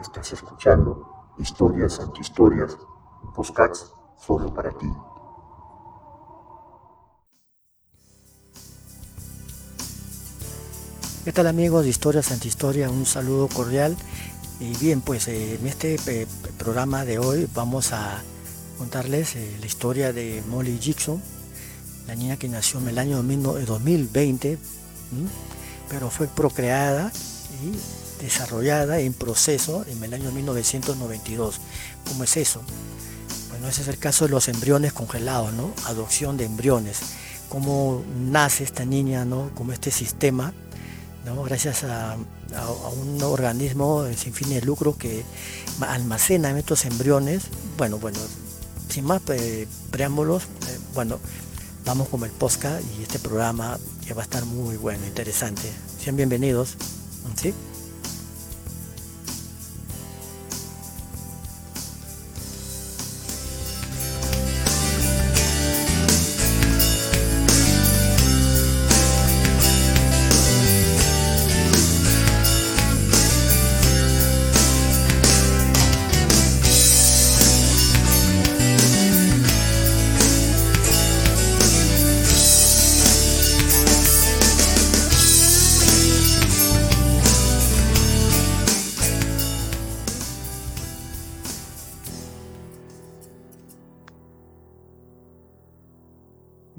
Estás escuchando Historias Antihistorias, Postcats solo para ti. ¿Qué tal amigos de Historias Antihistoria? Un saludo cordial. Y bien, pues eh, en este eh, programa de hoy vamos a contarles eh, la historia de Molly Gibson, la niña que nació en el año 2020, pero fue procreada y desarrollada en proceso en el año 1992. ¿Cómo es eso? Bueno, ese es el caso de los embriones congelados, ¿no? Adopción de embriones. Cómo nace esta niña, ¿no? Como este sistema, ¿no? Gracias a, un organismo sin fin de lucro que almacena estos embriones. Bueno, bueno, sin más eh, preámbulos, eh, bueno, vamos con el podcast y este programa que va a estar muy bueno, interesante. Sean bienvenidos. ¿sí?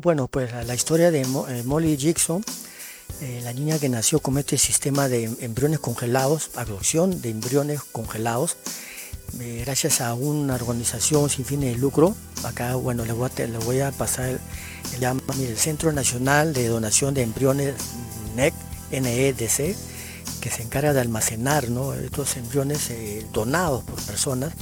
Bueno, pues la, historia de eh, Molly Jackson, eh, la niña que nació con este sistema de embriones congelados, adopción de embriones congelados, eh, gracias a una organización sin fines de lucro. Acá, bueno, le voy a, le voy a pasar el, el, Centro Nacional de Donación de Embriones NEC, NEDC, que se encarga de almacenar estos embriones donados por personas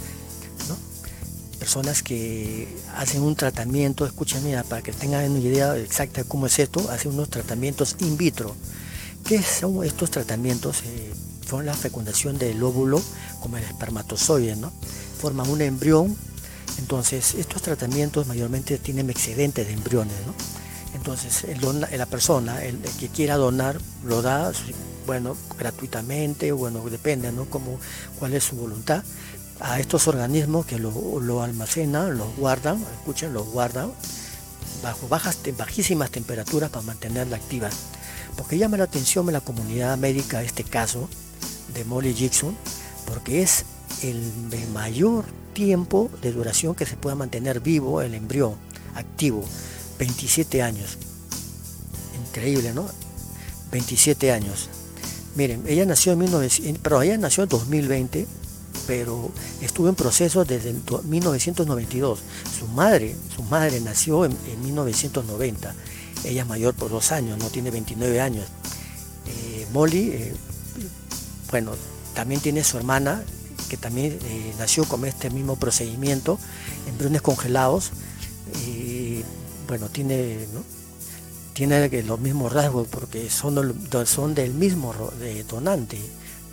personas que hacen un tratamiento, escuchen, para que tengan una idea exacta de cómo es esto, hacen unos tratamientos in vitro. ¿Qué son estos tratamientos? Eh, son la fecundación del óvulo como el espermatozoide, ¿no? Forman un embrión. Entonces, estos tratamientos mayormente tienen excedentes de embriones, ¿no? Entonces, la persona, el, que quiera donar, lo da, bueno, gratuitamente, bueno, depende, ¿no? Como, cuál es su voluntad a estos organismos que lo, almacenan, los guardan, escuchen, los guardan bajo bajas, bajísimas temperaturas para mantenerla activa. Porque llama la atención en la comunidad médica este caso de Molly Jackson, porque es el mayor tiempo de duración que se pueda mantener vivo el embrión activo, 27 años. Increíble, ¿no? 27 años. Miren, ella nació en 1900, pero ella nació en 2020 pero estuvo en proceso desde 1992. Su madre, su madre nació en, 1990. Ella es mayor por dos años, no tiene 29 años. Eh, Molly, eh, bueno, también tiene su hermana que también eh, nació con este mismo procedimiento, embriones congelados. bueno, tiene, tiene los mismos rasgos porque son, son del mismo donante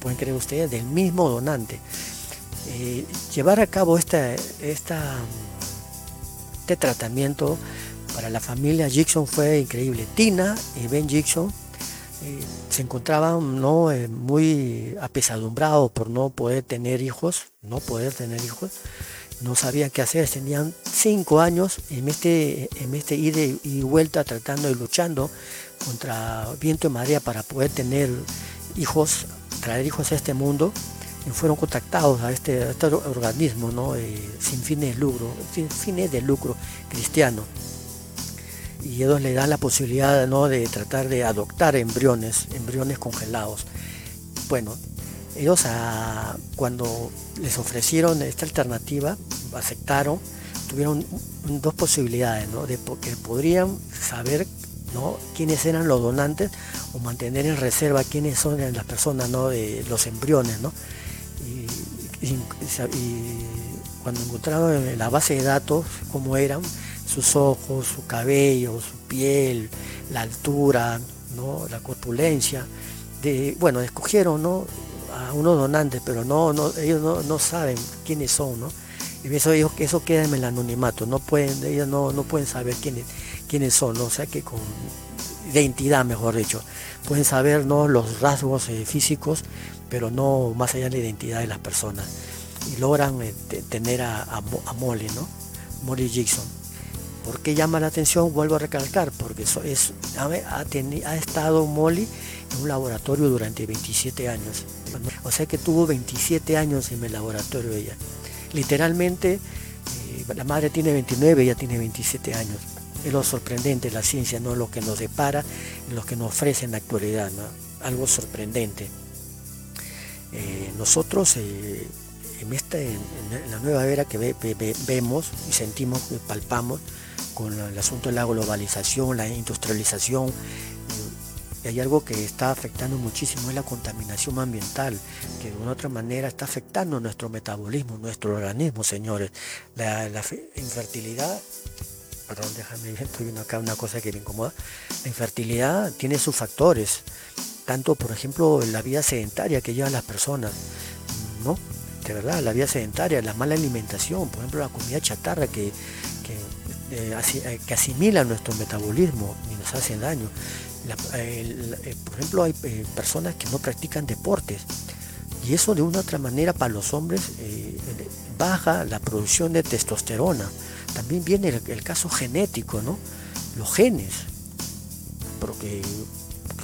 pueden creer ustedes, del mismo donante. Eh, llevar a cabo esta, esta, este tratamiento para la familia Jackson fue increíble. Tina y Ben Jackson eh, se encontraban ¿no? Eh, muy apesadumbrados por no poder tener hijos, no poder tener hijos, no sabían qué hacer, tenían cinco años en este, en este ida y vuelta tratando y luchando contra viento y marea para poder tener hijos, traer hijos a este mundo fueron contactados a este, este organismo ¿no? Eh, sin fines de lucro, sin fines de lucro cristiano. Y ellos le dan la posibilidad ¿no? de tratar de adoptar embriones, embriones congelados. Bueno, ellos ah, cuando les ofrecieron esta alternativa, aceptaron, tuvieron dos posibilidades, ¿no? de que podrían saber ¿no? quiénes eran los donantes o mantener en reserva quiénes son las personas, ¿no? de los embriones. ¿no? Y, cuando encontraron la base de datos cómo eran sus ojos, su cabello, su piel, la altura, ¿no? la corpulencia, de, bueno, escogieron ¿no? a unos donantes, pero no, no ellos no, saben quiénes son, ¿no? Y eso, eso queda en el anonimato, no pueden, ellos no, no pueden saber quiénes, quiénes son, o sea que con identidad, mejor dicho. Pueden saber ¿no? los rasgos eh, físicos, pero no más allá de la identidad de las personas. Y logran eh, tener a, a, Molly, ¿no? Molly Jackson. ¿Por qué llama la atención? Vuelvo a recalcar, porque eso es, ha, ha, estado Molly en un laboratorio durante 27 años. O sea que tuvo 27 años en el laboratorio ella. Literalmente, eh, la madre tiene 29, ella tiene 27 años es lo sorprendente la ciencia, no lo que nos depara, lo que nos ofrece en la actualidad, algo sorprendente. Eh, nosotros eh, en, esta, la nueva era que vemos y sentimos, palpamos con el asunto de la globalización, la industrialización, eh, hay algo que está afectando muchísimo, es la contaminación ambiental, que de una otra manera está afectando nuestro metabolismo, nuestro organismo, señores. La infertilidad perdón, déjame, estoy viendo acá una cosa que me incomoda. La infertilidad tiene sus factores, tanto por ejemplo la vida sedentaria que llevan las personas, ¿no? De verdad, la vida sedentaria, la mala alimentación, por ejemplo la comida chatarra que, que, eh, eh, asimila nuestro metabolismo y nos hacen daño. Eh, por ejemplo, hay personas que no practican deportes y eso de una u otra manera para los hombres baja la producción de testosterona también viene el, caso genético, ¿no? Los genes, porque,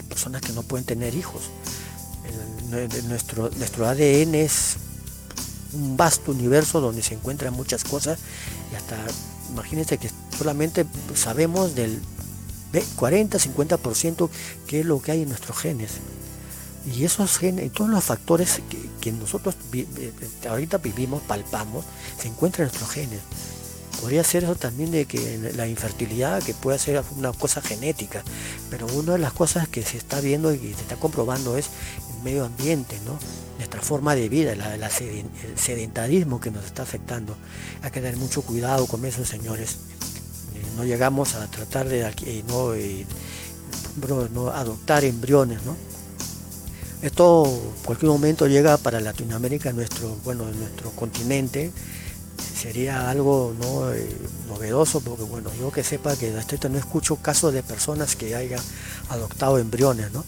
personas que no pueden tener hijos. nuestro, nuestro ADN es un vasto universo donde se encuentran muchas cosas y hasta imagínense que solamente sabemos del 40-50% qué es lo que hay en nuestros genes. Y esos genes, todos los factores que, nosotros ahorita vivimos, palpamos, se encuentran en nuestros genes. Podría ser eso también de que la infertilidad, que puede ser una cosa genética, pero una de las cosas que se está viendo y se está comprobando es el medio ambiente, nuestra forma de vida, el sedentarismo que nos está afectando. Hay que tener mucho cuidado con eso, señores. Eh, no llegamos a tratar de eh, no, eh, no adoptar embriones, ¿no? Esto en cualquier momento llega para Latinoamérica, nuestro, bueno, nuestro continente, sería algo ¿no? Eh, novedoso, porque bueno, yo que sepa que hasta no escucho casos de personas que hayan adoptado embriones, ¿no?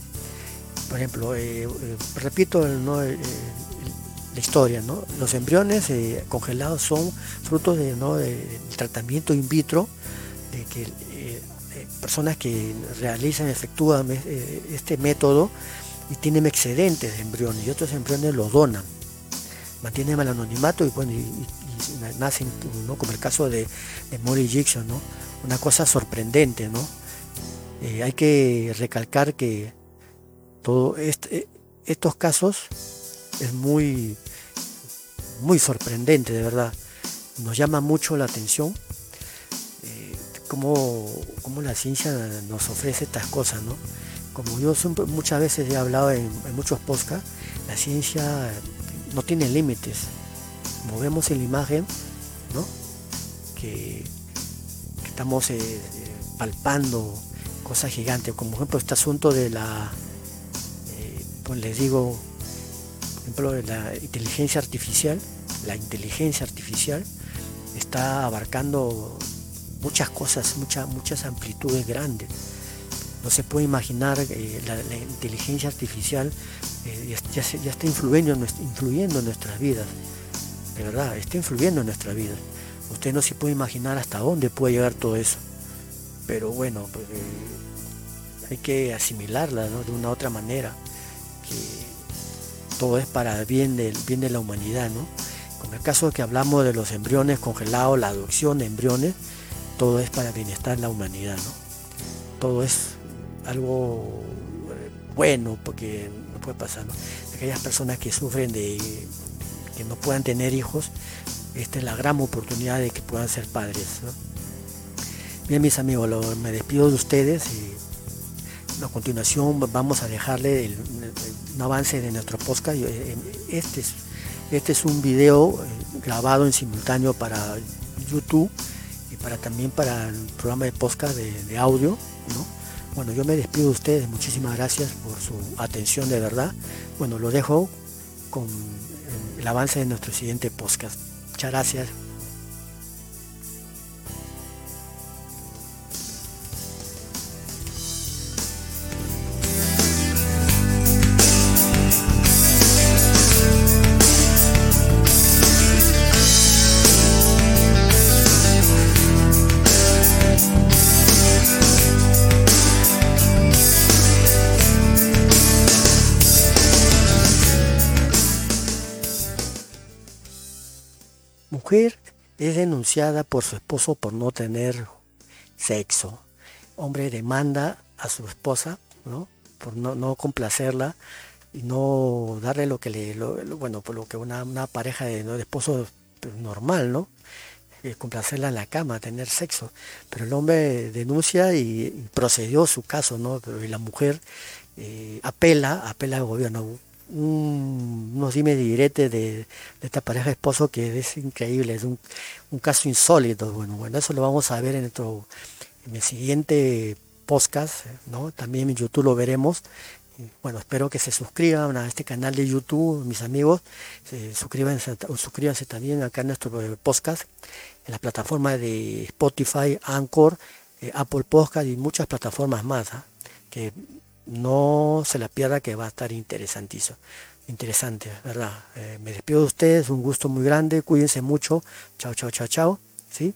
Por ejemplo, eh, eh, repito la historia, ¿no? Los embriones congelados son frutos de, ¿no? del tratamiento in vitro, de que personas que realizan, efectúan este método y tienen excedentes de embriones y otros embriones los donan mantienen el anonimato y, bueno, y, nacen, ¿no? como el caso de, de Molly Jackson, ¿no? una cosa sorprendente. ¿no? Eh, hay que recalcar que todo este, estos casos es muy, muy sorprendente, de verdad. Nos llama mucho la atención eh, cómo, la ciencia nos ofrece estas cosas. ¿no? Como yo muchas veces he hablado en, muchos podcasts, la ciencia no tiene límites movemos en la imagen, ¿no? que, estamos eh, eh, palpando cosas gigantes, como por ejemplo este asunto de la, eh, pues les digo, por ejemplo, la inteligencia artificial, la inteligencia artificial está abarcando muchas cosas, muchas, muchas amplitudes grandes. No se puede imaginar la, inteligencia artificial ya, ya, está influyendo, en nuestras vidas de verdad, está influyendo en nuestra vida. Usted no se puede imaginar hasta dónde puede llegar todo eso. Pero bueno, pues, eh, hay que asimilarla de una otra manera. Que todo es para bien del bien de la humanidad, ¿no? Con el caso que hablamos de los embriones congelados, la adopción de embriones, todo es para bienestar de la humanidad, ¿no? Todo es algo eh, bueno porque no puede pasar. Aquellas personas que sufren de que no puedan tener hijos, esta es la gran oportunidad de que puedan ser padres. Bien, mis amigos, me despido de ustedes y a continuación vamos a dejarle un avance de nuestro podcast. Eh, este es, este es un video eh, grabado en simultáneo para YouTube y para también para el programa de podcast de, audio. Bueno, yo me despido de ustedes, muchísimas gracias por su atención de verdad. Bueno, lo dejo con el avance de nuestro siguiente podcast. Muchas gracias. Mujer es denunciada por su esposo por no tener sexo. Hombre demanda a su esposa, ¿no? Por no, complacerla y no darle lo que le, bueno, por lo que una, pareja de, de esposo normal, ¿no? Eh, complacerla en la cama, tener sexo. Pero el hombre denuncia y, procedió su caso, ¿no? Y la mujer eh, apela, apela al gobierno. Un, unos dime direte de, de, esta pareja esposo que es increíble, es un, un, caso insólito. Bueno, bueno, eso lo vamos a ver en, nuestro, en el siguiente podcast, ¿no? También en YouTube lo veremos. Bueno, espero que se suscriban a este canal de YouTube, mis amigos. suscríbanse, suscríbanse también acá en nuestro podcast, en la plataforma de Spotify, Anchor, eh, Apple Podcast y muchas plataformas más. ¿ah? Que no se la pierda que va a estar interesantísimo. Interesante, ¿verdad? Eh, me despido de ustedes, un gusto muy grande, cuídense mucho. Chao, chao, chao, chao. ¿Sí?